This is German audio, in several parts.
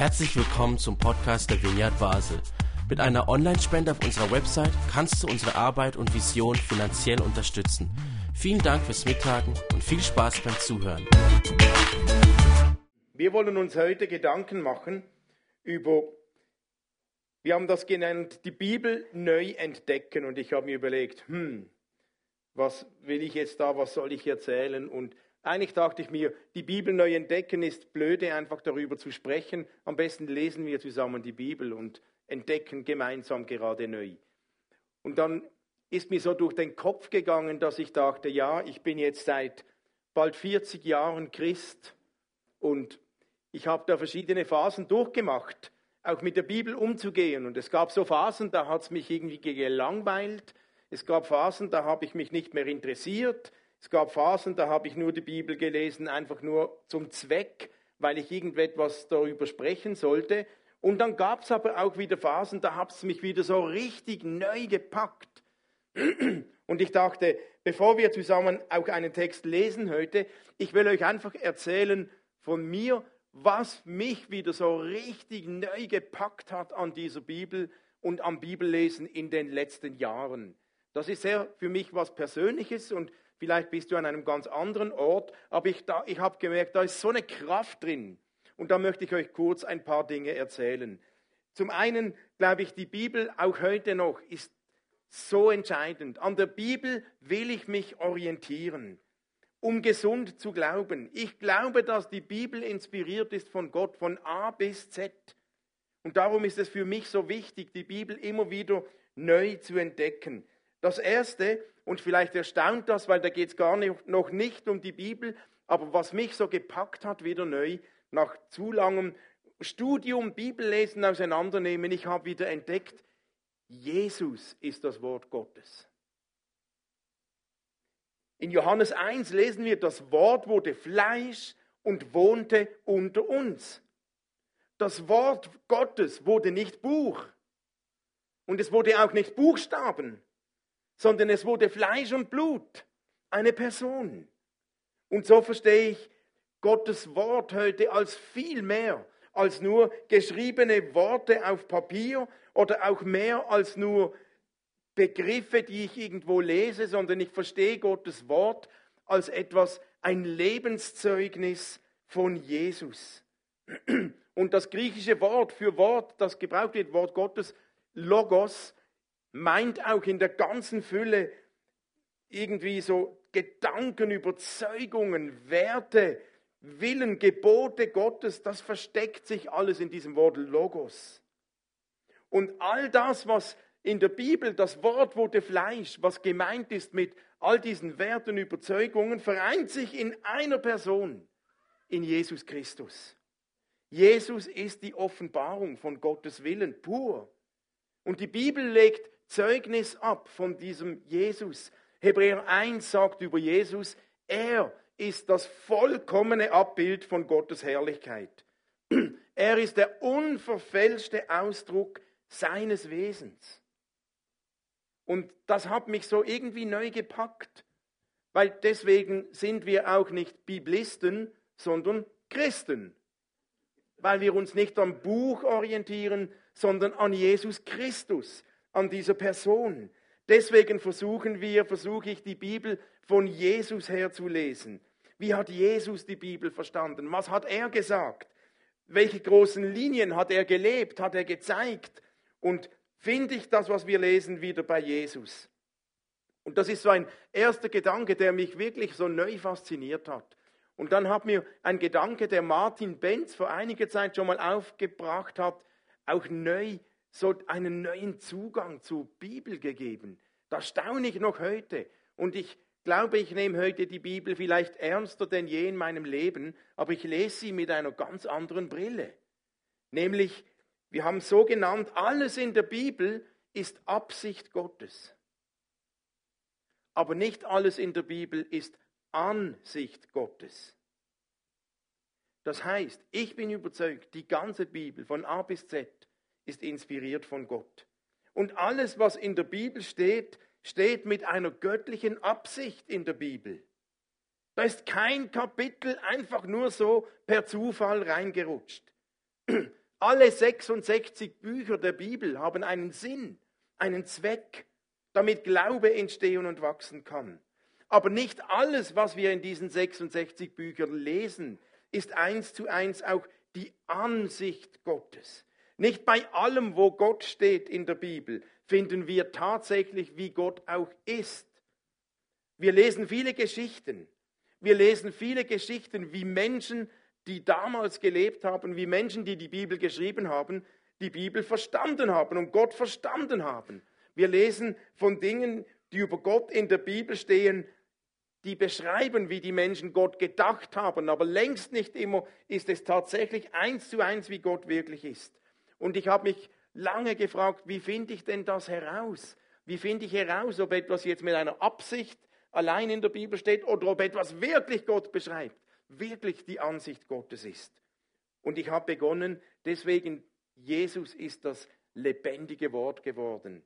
Herzlich willkommen zum Podcast der Vineyard Basel. Mit einer Online-Spende auf unserer Website kannst du unsere Arbeit und Vision finanziell unterstützen. Vielen Dank fürs Mittagen und viel Spaß beim Zuhören. Wir wollen uns heute Gedanken machen über, wir haben das genannt, die Bibel neu entdecken. Und ich habe mir überlegt, hm, was will ich jetzt da, was soll ich erzählen? Und eigentlich dachte ich mir, die Bibel neu entdecken ist blöde, einfach darüber zu sprechen. Am besten lesen wir zusammen die Bibel und entdecken gemeinsam gerade neu. Und dann ist mir so durch den Kopf gegangen, dass ich dachte, ja, ich bin jetzt seit bald 40 Jahren Christ und ich habe da verschiedene Phasen durchgemacht, auch mit der Bibel umzugehen. Und es gab so Phasen, da hat es mich irgendwie gelangweilt. Es gab Phasen, da habe ich mich nicht mehr interessiert. Es gab Phasen, da habe ich nur die Bibel gelesen, einfach nur zum Zweck, weil ich irgendetwas darüber sprechen sollte. Und dann gab es aber auch wieder Phasen, da hat es mich wieder so richtig neu gepackt. Und ich dachte, bevor wir zusammen auch einen Text lesen heute, ich will euch einfach erzählen von mir, was mich wieder so richtig neu gepackt hat an dieser Bibel und am Bibellesen in den letzten Jahren. Das ist sehr für mich was Persönliches und Vielleicht bist du an einem ganz anderen Ort, aber ich, ich habe gemerkt, da ist so eine Kraft drin. Und da möchte ich euch kurz ein paar Dinge erzählen. Zum einen glaube ich, die Bibel auch heute noch ist so entscheidend. An der Bibel will ich mich orientieren, um gesund zu glauben. Ich glaube, dass die Bibel inspiriert ist von Gott von A bis Z. Und darum ist es für mich so wichtig, die Bibel immer wieder neu zu entdecken. Das Erste, und vielleicht erstaunt das, weil da geht es gar nicht, noch nicht um die Bibel, aber was mich so gepackt hat, wieder neu, nach zu langem Studium, Bibellesen, Auseinandernehmen, ich habe wieder entdeckt, Jesus ist das Wort Gottes. In Johannes 1 lesen wir, das Wort wurde Fleisch und wohnte unter uns. Das Wort Gottes wurde nicht Buch und es wurde auch nicht Buchstaben, sondern es wurde Fleisch und Blut, eine Person. Und so verstehe ich Gottes Wort heute als viel mehr als nur geschriebene Worte auf Papier oder auch mehr als nur Begriffe, die ich irgendwo lese, sondern ich verstehe Gottes Wort als etwas, ein Lebenszeugnis von Jesus. Und das griechische Wort für Wort, das gebraucht wird, Wort Gottes, Logos, meint auch in der ganzen Fülle irgendwie so Gedanken, Überzeugungen, Werte, Willen, Gebote Gottes, das versteckt sich alles in diesem Wort Logos. Und all das, was in der Bibel, das Wort wurde Fleisch, was gemeint ist mit all diesen Werten, Überzeugungen, vereint sich in einer Person, in Jesus Christus. Jesus ist die Offenbarung von Gottes Willen pur. Und die Bibel legt Zeugnis ab von diesem Jesus. Hebräer 1 sagt über Jesus, er ist das vollkommene Abbild von Gottes Herrlichkeit. Er ist der unverfälschte Ausdruck seines Wesens. Und das hat mich so irgendwie neu gepackt, weil deswegen sind wir auch nicht Biblisten, sondern Christen. Weil wir uns nicht am Buch orientieren, sondern an Jesus Christus an dieser Person. Deswegen versuchen wir, versuche ich die Bibel von Jesus her zu lesen. Wie hat Jesus die Bibel verstanden? Was hat er gesagt? Welche großen Linien hat er gelebt, hat er gezeigt? Und finde ich das, was wir lesen, wieder bei Jesus? Und das ist so ein erster Gedanke, der mich wirklich so neu fasziniert hat. Und dann hat mir ein Gedanke, der Martin Benz vor einiger Zeit schon mal aufgebracht hat, auch neu so einen neuen Zugang zur Bibel gegeben. Das staune ich noch heute. Und ich glaube, ich nehme heute die Bibel vielleicht ernster denn je in meinem Leben, aber ich lese sie mit einer ganz anderen Brille. Nämlich, wir haben so genannt, alles in der Bibel ist Absicht Gottes. Aber nicht alles in der Bibel ist Ansicht Gottes. Das heißt, ich bin überzeugt, die ganze Bibel von A bis Z ist inspiriert von Gott. Und alles, was in der Bibel steht, steht mit einer göttlichen Absicht in der Bibel. Da ist kein Kapitel einfach nur so per Zufall reingerutscht. Alle 66 Bücher der Bibel haben einen Sinn, einen Zweck, damit Glaube entstehen und wachsen kann. Aber nicht alles, was wir in diesen 66 Büchern lesen, ist eins zu eins auch die Ansicht Gottes. Nicht bei allem, wo Gott steht in der Bibel, finden wir tatsächlich, wie Gott auch ist. Wir lesen viele Geschichten. Wir lesen viele Geschichten, wie Menschen, die damals gelebt haben, wie Menschen, die die Bibel geschrieben haben, die Bibel verstanden haben und Gott verstanden haben. Wir lesen von Dingen, die über Gott in der Bibel stehen, die beschreiben, wie die Menschen Gott gedacht haben, aber längst nicht immer ist es tatsächlich eins zu eins, wie Gott wirklich ist. Und ich habe mich lange gefragt, wie finde ich denn das heraus? Wie finde ich heraus, ob etwas jetzt mit einer Absicht allein in der Bibel steht oder ob etwas wirklich Gott beschreibt, wirklich die Ansicht Gottes ist? Und ich habe begonnen, deswegen, Jesus ist das lebendige Wort geworden.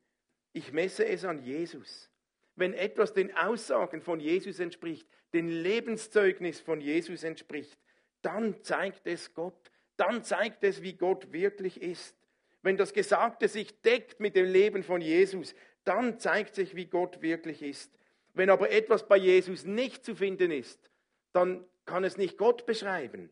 Ich messe es an Jesus wenn etwas den Aussagen von Jesus entspricht, den Lebenszeugnis von Jesus entspricht, dann zeigt es Gott, dann zeigt es, wie Gott wirklich ist. Wenn das Gesagte sich deckt mit dem Leben von Jesus, dann zeigt sich, wie Gott wirklich ist. Wenn aber etwas bei Jesus nicht zu finden ist, dann kann es nicht Gott beschreiben,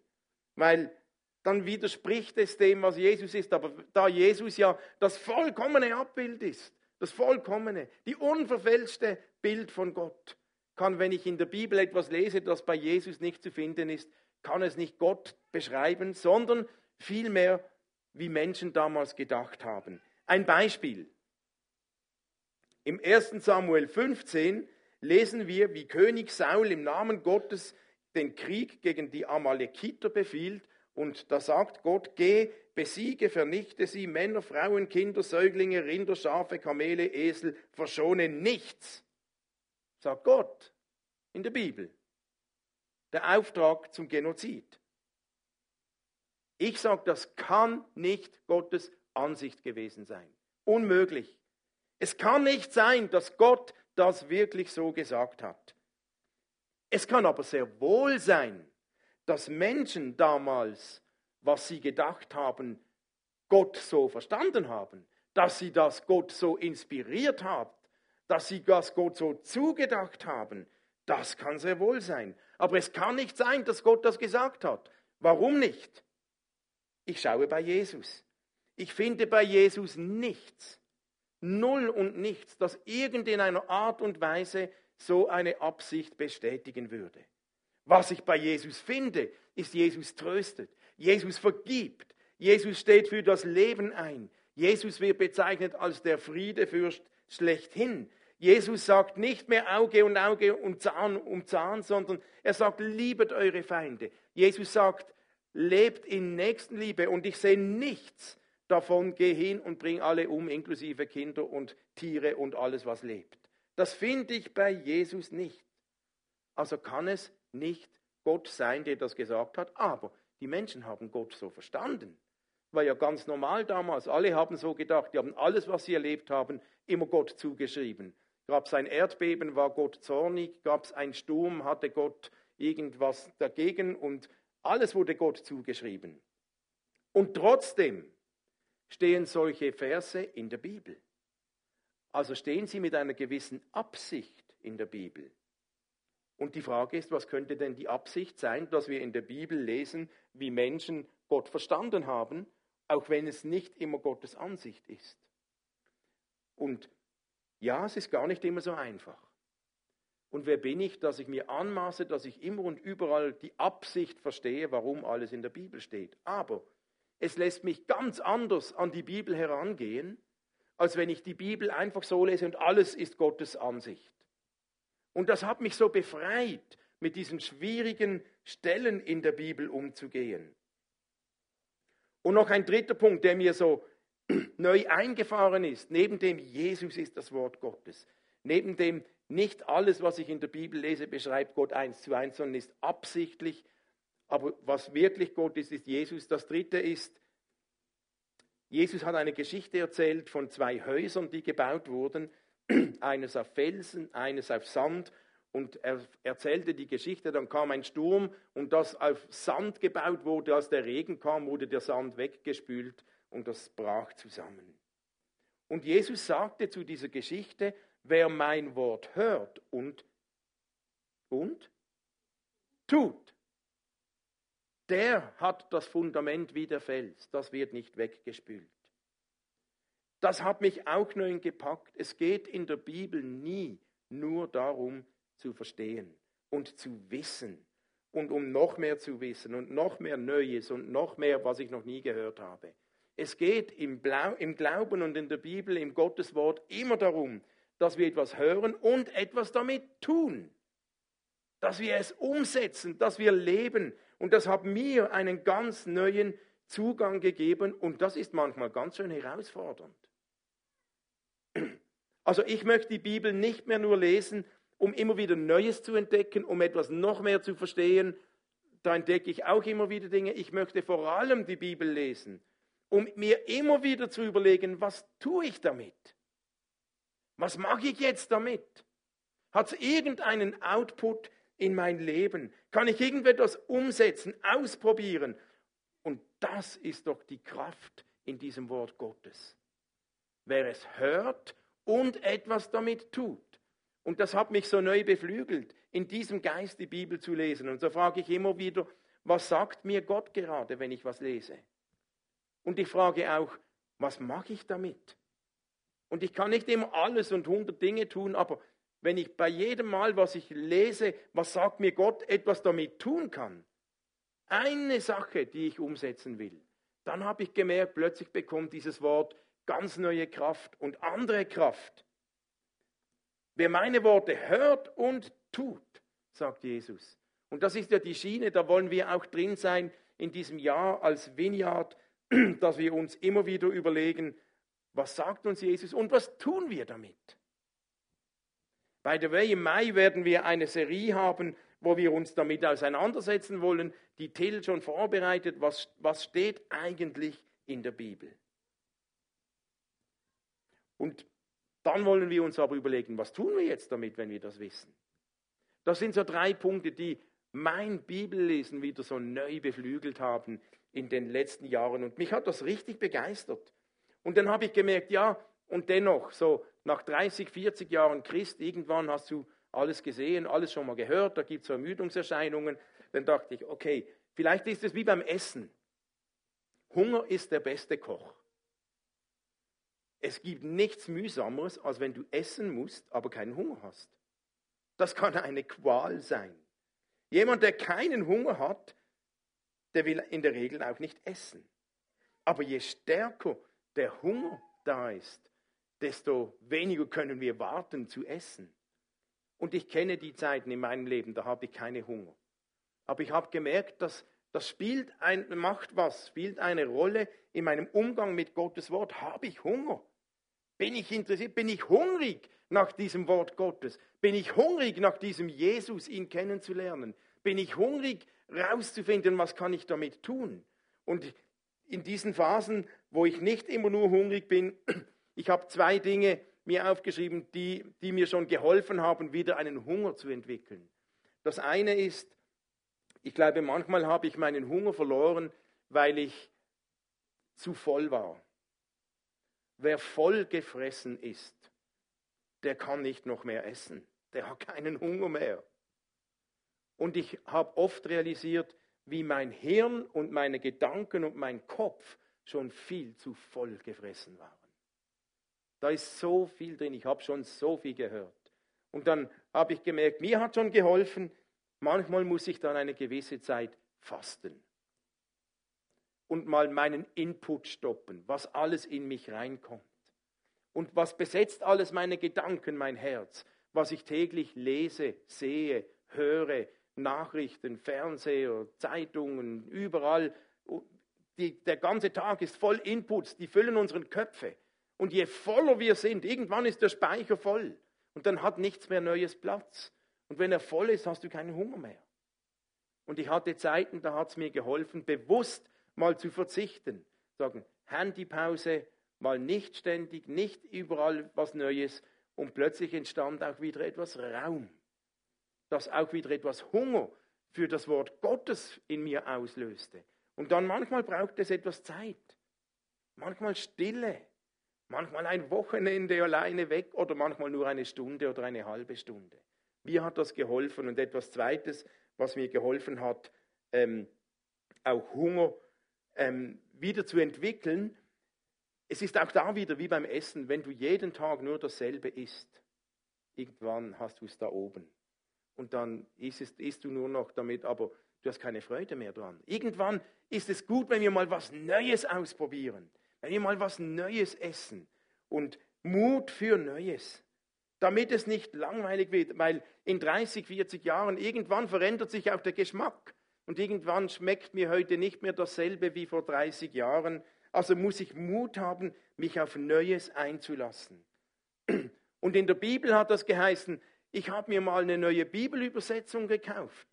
weil dann widerspricht es dem, was Jesus ist. Aber da Jesus ja das vollkommene Abbild ist, das vollkommene, die unverfälschte Bild von Gott. Kann, wenn ich in der Bibel etwas lese, das bei Jesus nicht zu finden ist, kann es nicht Gott beschreiben, sondern vielmehr, wie Menschen damals gedacht haben. Ein Beispiel. Im 1. Samuel 15 lesen wir, wie König Saul im Namen Gottes den Krieg gegen die Amalekiter befiehlt und da sagt Gott, geh, besiege, vernichte sie, Männer, Frauen, Kinder, Säuglinge, Rinder, Schafe, Kamele, Esel, verschone nichts. Sagt Gott in der Bibel. Der Auftrag zum Genozid. Ich sage, das kann nicht Gottes Ansicht gewesen sein. Unmöglich. Es kann nicht sein, dass Gott das wirklich so gesagt hat. Es kann aber sehr wohl sein, dass Menschen damals, was sie gedacht haben, Gott so verstanden haben, dass sie das Gott so inspiriert haben, dass sie das Gott so zugedacht haben, das kann sehr wohl sein. Aber es kann nicht sein, dass Gott das gesagt hat. Warum nicht? Ich schaue bei Jesus. Ich finde bei Jesus nichts, null und nichts, das irgendeiner Art und Weise so eine Absicht bestätigen würde. Was ich bei Jesus finde, ist, Jesus tröstet, Jesus vergibt, Jesus steht für das Leben ein. Jesus wird bezeichnet als der Friedefürst schlechthin. Jesus sagt nicht mehr Auge um Auge und Zahn um Zahn, sondern er sagt, liebet eure Feinde. Jesus sagt, lebt in Nächstenliebe und ich sehe nichts davon, geh hin und bring alle um, inklusive Kinder und Tiere und alles, was lebt. Das finde ich bei Jesus nicht. Also kann es nicht Gott sein, der das gesagt hat, aber die Menschen haben Gott so verstanden. War ja ganz normal damals. Alle haben so gedacht, die haben alles, was sie erlebt haben, immer Gott zugeschrieben. Gab es ein Erdbeben, war Gott zornig, gab es einen Sturm, hatte Gott irgendwas dagegen und alles wurde Gott zugeschrieben. Und trotzdem stehen solche Verse in der Bibel. Also stehen sie mit einer gewissen Absicht in der Bibel. Und die Frage ist, was könnte denn die Absicht sein, dass wir in der Bibel lesen, wie Menschen Gott verstanden haben, auch wenn es nicht immer Gottes Ansicht ist. Und ja, es ist gar nicht immer so einfach. Und wer bin ich, dass ich mir anmaße, dass ich immer und überall die Absicht verstehe, warum alles in der Bibel steht. Aber es lässt mich ganz anders an die Bibel herangehen, als wenn ich die Bibel einfach so lese und alles ist Gottes Ansicht. Und das hat mich so befreit, mit diesen schwierigen Stellen in der Bibel umzugehen. Und noch ein dritter Punkt, der mir so neu eingefahren ist, neben dem Jesus ist das Wort Gottes, neben dem nicht alles, was ich in der Bibel lese, beschreibt Gott eins zu eins, sondern ist absichtlich. Aber was wirklich Gott ist, ist Jesus. Das dritte ist, Jesus hat eine Geschichte erzählt von zwei Häusern, die gebaut wurden eines auf Felsen, eines auf Sand. und er erzählte die Geschichte, dann kam ein Sturm und das auf Sand gebaut wurde, als der Regen kam, wurde der Sand weggespült und das brach zusammen. Und Jesus sagte zu dieser Geschichte, wer mein Wort hört und, und tut, der hat das Fundament wie der Fels, das wird nicht weggespült. Das hat mich auch neu gepackt. Es geht in der Bibel nie nur darum, zu verstehen und zu wissen und um noch mehr zu wissen und noch mehr Neues und noch mehr, was ich noch nie gehört habe. Es geht im, Blau, im Glauben und in der Bibel, im Gotteswort immer darum, dass wir etwas hören und etwas damit tun. Dass wir es umsetzen, dass wir leben. Und das hat mir einen ganz neuen Zugang gegeben und das ist manchmal ganz schön herausfordernd. Also ich möchte die Bibel nicht mehr nur lesen, um immer wieder Neues zu entdecken, um etwas noch mehr zu verstehen. Da entdecke ich auch immer wieder Dinge. Ich möchte vor allem die Bibel lesen, um mir immer wieder zu überlegen, was tue ich damit? Was mache ich jetzt damit? Hat es irgendeinen Output in mein Leben? Kann ich irgendetwas umsetzen, ausprobieren? Und das ist doch die Kraft in diesem Wort Gottes. Wer es hört und etwas damit tut. Und das hat mich so neu beflügelt, in diesem Geist die Bibel zu lesen. Und so frage ich immer wieder, was sagt mir Gott gerade, wenn ich was lese? Und ich frage auch, was mache ich damit? Und ich kann nicht immer alles und hundert Dinge tun, aber wenn ich bei jedem Mal, was ich lese, was sagt mir Gott, etwas damit tun kann, eine Sache, die ich umsetzen will, dann habe ich gemerkt, plötzlich bekommt dieses Wort ganz neue Kraft und andere Kraft. Wer meine Worte hört und tut, sagt Jesus. Und das ist ja die Schiene, da wollen wir auch drin sein in diesem Jahr als Vineyard, dass wir uns immer wieder überlegen, was sagt uns Jesus und was tun wir damit? By the way, im Mai werden wir eine Serie haben, wo wir uns damit auseinandersetzen wollen. Die Till schon vorbereitet, was, was steht eigentlich in der Bibel. Und dann wollen wir uns aber überlegen, was tun wir jetzt damit, wenn wir das wissen? Das sind so drei Punkte, die mein Bibellesen wieder so neu beflügelt haben in den letzten Jahren. Und mich hat das richtig begeistert. Und dann habe ich gemerkt, ja, und dennoch, so nach 30, 40 Jahren Christ, irgendwann hast du alles gesehen, alles schon mal gehört, da gibt es Ermüdungserscheinungen. Dann dachte ich, okay, vielleicht ist es wie beim Essen. Hunger ist der beste Koch. Es gibt nichts mühsameres, als wenn du essen musst, aber keinen Hunger hast. Das kann eine Qual sein. Jemand, der keinen Hunger hat, der will in der Regel auch nicht essen. Aber je stärker der Hunger da ist, desto weniger können wir warten zu essen. Und ich kenne die Zeiten in meinem Leben, da habe ich keine Hunger. Aber ich habe gemerkt, dass das spielt ein, macht was, spielt eine Rolle in meinem Umgang mit Gottes Wort. Habe ich Hunger? Bin ich interessiert? Bin ich hungrig nach diesem Wort Gottes? Bin ich hungrig nach diesem Jesus, ihn kennenzulernen? Bin ich hungrig, rauszufinden, was kann ich damit tun? Und in diesen Phasen, wo ich nicht immer nur hungrig bin, ich habe zwei Dinge mir aufgeschrieben, die, die mir schon geholfen haben, wieder einen Hunger zu entwickeln. Das eine ist, ich glaube, manchmal habe ich meinen Hunger verloren, weil ich zu voll war. Wer voll gefressen ist, der kann nicht noch mehr essen. Der hat keinen Hunger mehr. Und ich habe oft realisiert, wie mein Hirn und meine Gedanken und mein Kopf schon viel zu voll gefressen waren. Da ist so viel drin, ich habe schon so viel gehört. Und dann habe ich gemerkt, mir hat schon geholfen, manchmal muss ich dann eine gewisse Zeit fasten und mal meinen Input stoppen, was alles in mich reinkommt. Und was besetzt alles meine Gedanken, mein Herz, was ich täglich lese, sehe, höre, Nachrichten, Fernseher, Zeitungen, überall. Die, der ganze Tag ist voll Inputs, die füllen unsere Köpfe. Und je voller wir sind, irgendwann ist der Speicher voll. Und dann hat nichts mehr Neues Platz. Und wenn er voll ist, hast du keinen Hunger mehr. Und ich hatte Zeiten, da hat es mir geholfen, bewusst mal zu verzichten. Sagen, Handypause, mal nicht ständig, nicht überall was Neues und plötzlich entstand auch wieder etwas Raum. Das auch wieder etwas Hunger für das Wort Gottes in mir auslöste. Und dann manchmal braucht es etwas Zeit, manchmal Stille, manchmal ein Wochenende alleine weg oder manchmal nur eine Stunde oder eine halbe Stunde. Mir hat das geholfen und etwas Zweites, was mir geholfen hat, ähm, auch Hunger ähm, wieder zu entwickeln. Es ist auch da wieder wie beim Essen, wenn du jeden Tag nur dasselbe isst, irgendwann hast du es da oben. Und dann isst, es, isst du nur noch damit, aber du hast keine Freude mehr dran. Irgendwann ist es gut, wenn wir mal was Neues ausprobieren, wenn wir mal was Neues essen und Mut für Neues, damit es nicht langweilig wird, weil in 30, 40 Jahren irgendwann verändert sich auch der Geschmack und irgendwann schmeckt mir heute nicht mehr dasselbe wie vor 30 Jahren. Also muss ich Mut haben, mich auf Neues einzulassen. Und in der Bibel hat das geheißen, ich habe mir mal eine neue Bibelübersetzung gekauft.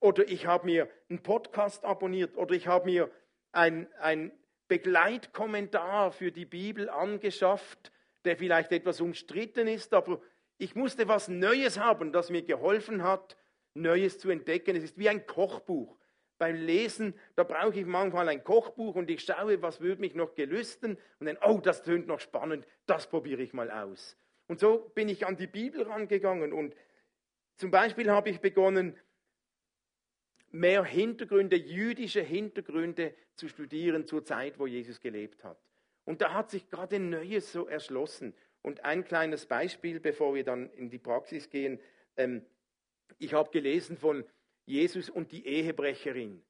Oder ich habe mir einen Podcast abonniert. Oder ich habe mir ein, ein Begleitkommentar für die Bibel angeschafft, der vielleicht etwas umstritten ist, aber ich musste was Neues haben, das mir geholfen hat, Neues zu entdecken. Es ist wie ein Kochbuch. Beim Lesen, da brauche ich manchmal ein Kochbuch und ich schaue, was würde mich noch gelüsten und dann, oh, das tönt noch spannend, das probiere ich mal aus. Und so bin ich an die Bibel rangegangen und zum Beispiel habe ich begonnen, mehr Hintergründe, jüdische Hintergründe zu studieren zur Zeit, wo Jesus gelebt hat. Und da hat sich gerade Neues so erschlossen. Und ein kleines Beispiel, bevor wir dann in die Praxis gehen. Ähm, ich habe gelesen von Jesus und die Ehebrecherin,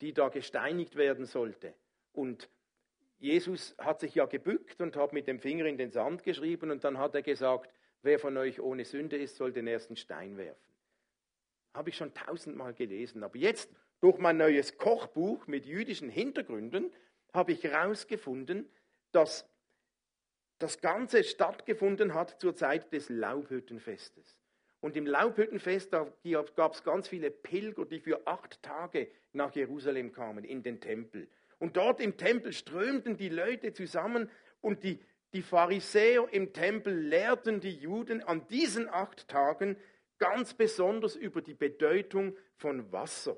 die da gesteinigt werden sollte. Und Jesus hat sich ja gebückt und hat mit dem Finger in den Sand geschrieben und dann hat er gesagt, wer von euch ohne Sünde ist, soll den ersten Stein werfen. Habe ich schon tausendmal gelesen. Aber jetzt, durch mein neues Kochbuch mit jüdischen Hintergründen, habe ich herausgefunden, dass das Ganze stattgefunden hat zur Zeit des Laubhüttenfestes. Und im Laubhüttenfest gab es ganz viele Pilger, die für acht Tage nach Jerusalem kamen, in den Tempel. Und dort im Tempel strömten die Leute zusammen und die, die Pharisäer im Tempel lehrten die Juden an diesen acht Tagen ganz besonders über die Bedeutung von Wasser.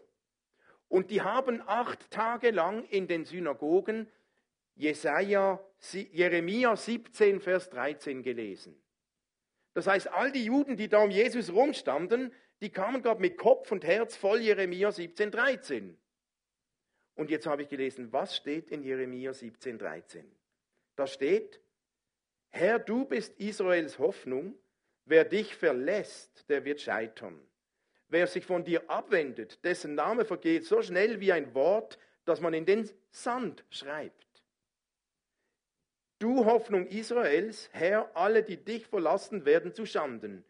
Und die haben acht Tage lang in den Synagogen Jesaja, Jeremia 17, Vers 13 gelesen. Das heißt, all die Juden, die da um Jesus rumstanden, die kamen gerade mit Kopf und Herz voll Jeremia 17, 13. Und jetzt habe ich gelesen, was steht in Jeremia 17, 13? Da steht, Herr, du bist Israels Hoffnung, wer dich verlässt, der wird scheitern. Wer sich von dir abwendet, dessen Name vergeht so schnell wie ein Wort, das man in den Sand schreibt. Du Hoffnung Israels, Herr, alle, die dich verlassen, werden zu Schanden.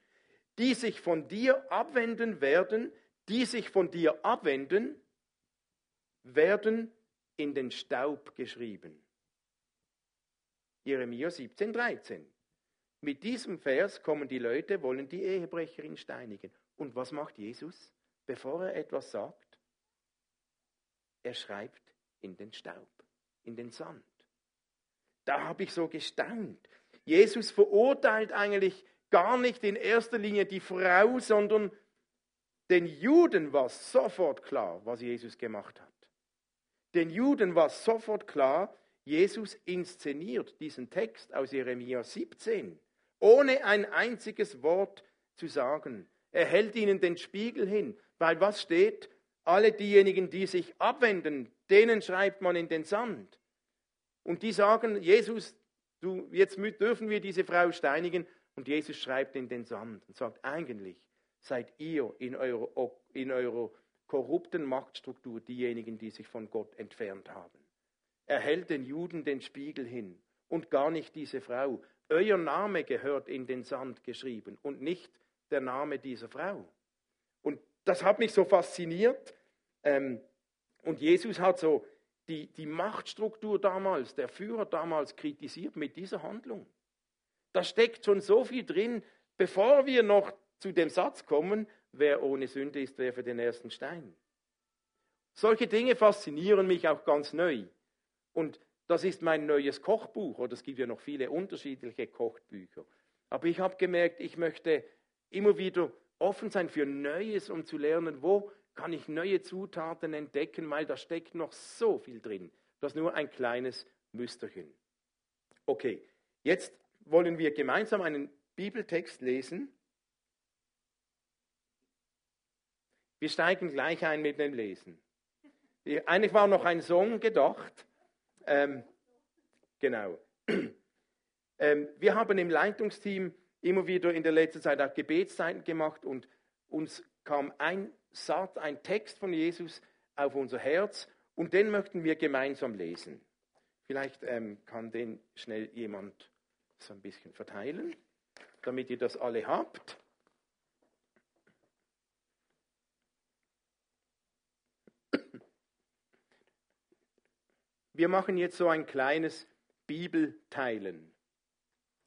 Die sich von dir abwenden werden, die sich von dir abwenden, werden in den Staub geschrieben. Jeremia 17, 13. Mit diesem Vers kommen die Leute, wollen die Ehebrecherin steinigen. Und was macht Jesus, bevor er etwas sagt? Er schreibt in den Staub, in den Sand. Da habe ich so gestaunt. Jesus verurteilt eigentlich gar nicht in erster Linie die Frau, sondern den Juden war sofort klar, was Jesus gemacht hat. Den Juden war sofort klar, Jesus inszeniert diesen Text aus Jeremia 17, ohne ein einziges Wort zu sagen. Er hält ihnen den Spiegel hin, weil was steht? Alle diejenigen, die sich abwenden, denen schreibt man in den Sand. Und die sagen, Jesus, du, jetzt dürfen wir diese Frau steinigen. Und Jesus schreibt in den Sand und sagt, eigentlich seid ihr in eurer, in eurer korrupten Machtstruktur diejenigen, die sich von Gott entfernt haben. Er hält den Juden den Spiegel hin und gar nicht diese Frau. Euer Name gehört in den Sand geschrieben und nicht der Name dieser Frau. Und das hat mich so fasziniert. Ähm, und Jesus hat so die, die Machtstruktur damals, der Führer damals kritisiert mit dieser Handlung. Da steckt schon so viel drin, bevor wir noch zu dem Satz kommen, wer ohne Sünde ist, werfe den ersten Stein. Solche Dinge faszinieren mich auch ganz neu. Und das ist mein neues Kochbuch, oder es gibt ja noch viele unterschiedliche Kochbücher. Aber ich habe gemerkt, ich möchte immer wieder offen sein für Neues, um zu lernen, wo kann ich neue Zutaten entdecken, weil da steckt noch so viel drin. Das ist nur ein kleines Müsterchen. Okay, jetzt wollen wir gemeinsam einen Bibeltext lesen. Wir steigen gleich ein mit dem Lesen. Eigentlich war noch ein Song gedacht. Ähm, genau. Ähm, wir haben im Leitungsteam immer wieder in der letzten Zeit auch Gebetszeiten gemacht und uns kam ein Satz, ein Text von Jesus auf unser Herz und den möchten wir gemeinsam lesen. Vielleicht ähm, kann den schnell jemand so ein bisschen verteilen, damit ihr das alle habt. Wir machen jetzt so ein kleines Bibelteilen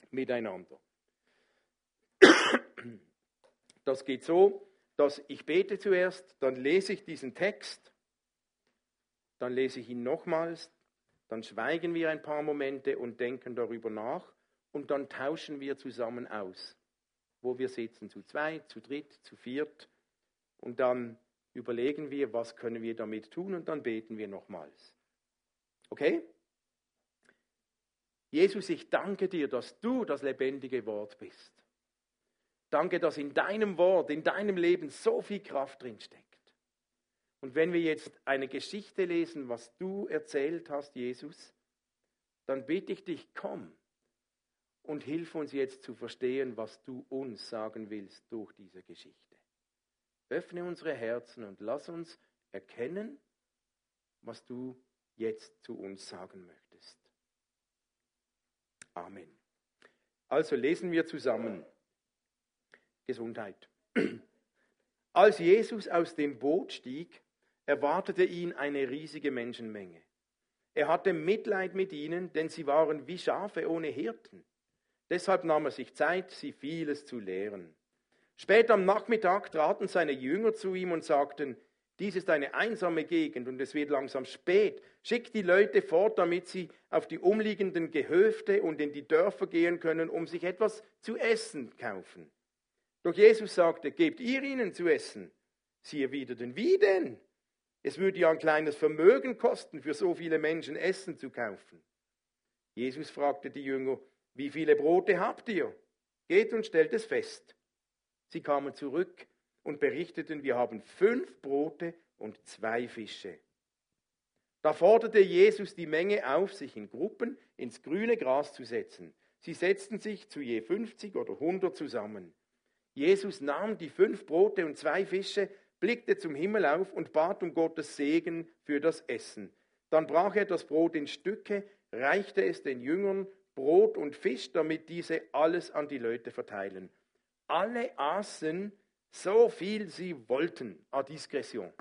miteinander. Das geht so, dass ich bete zuerst, dann lese ich diesen Text, dann lese ich ihn nochmals, dann schweigen wir ein paar Momente und denken darüber nach und dann tauschen wir zusammen aus, wo wir sitzen, zu zweit, zu dritt, zu viert und dann überlegen wir, was können wir damit tun und dann beten wir nochmals. Okay? Jesus, ich danke dir, dass du das lebendige Wort bist. Danke, dass in deinem Wort, in deinem Leben so viel Kraft drinsteckt. Und wenn wir jetzt eine Geschichte lesen, was du erzählt hast, Jesus, dann bitte ich dich, komm und hilf uns jetzt zu verstehen, was du uns sagen willst durch diese Geschichte. Öffne unsere Herzen und lass uns erkennen, was du jetzt zu uns sagen möchtest. Amen. Also lesen wir zusammen. Gesundheit. Als Jesus aus dem Boot stieg, erwartete ihn eine riesige Menschenmenge. Er hatte Mitleid mit ihnen, denn sie waren wie Schafe ohne Hirten. Deshalb nahm er sich Zeit, sie vieles zu lehren. Spät am Nachmittag traten seine Jünger zu ihm und sagten, dies ist eine einsame Gegend und es wird langsam spät. Schickt die Leute fort, damit sie auf die umliegenden Gehöfte und in die Dörfer gehen können, um sich etwas zu essen kaufen. Doch Jesus sagte, gebt ihr ihnen zu essen. Sie erwiderten, wie denn? Es würde ja ein kleines Vermögen kosten, für so viele Menschen Essen zu kaufen. Jesus fragte die Jünger, wie viele Brote habt ihr? Geht und stellt es fest. Sie kamen zurück und berichteten, wir haben fünf Brote und zwei Fische. Da forderte Jesus die Menge auf, sich in Gruppen ins grüne Gras zu setzen. Sie setzten sich zu je 50 oder 100 zusammen. Jesus nahm die fünf Brote und zwei Fische, blickte zum Himmel auf und bat um Gottes Segen für das Essen. Dann brach er das Brot in Stücke, reichte es den Jüngern, Brot und Fisch, damit diese alles an die Leute verteilen. Alle aßen so viel sie wollten à Diskretion.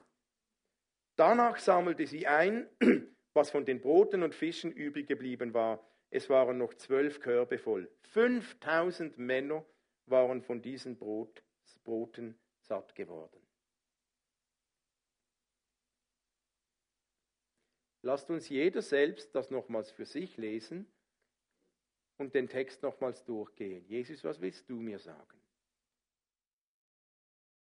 Danach sammelte sie ein, was von den Broten und Fischen übrig geblieben war. Es waren noch zwölf Körbe voll. 5000 Männer waren von diesen Brot, Broten satt geworden. Lasst uns jeder selbst das nochmals für sich lesen und den Text nochmals durchgehen. Jesus, was willst du mir sagen?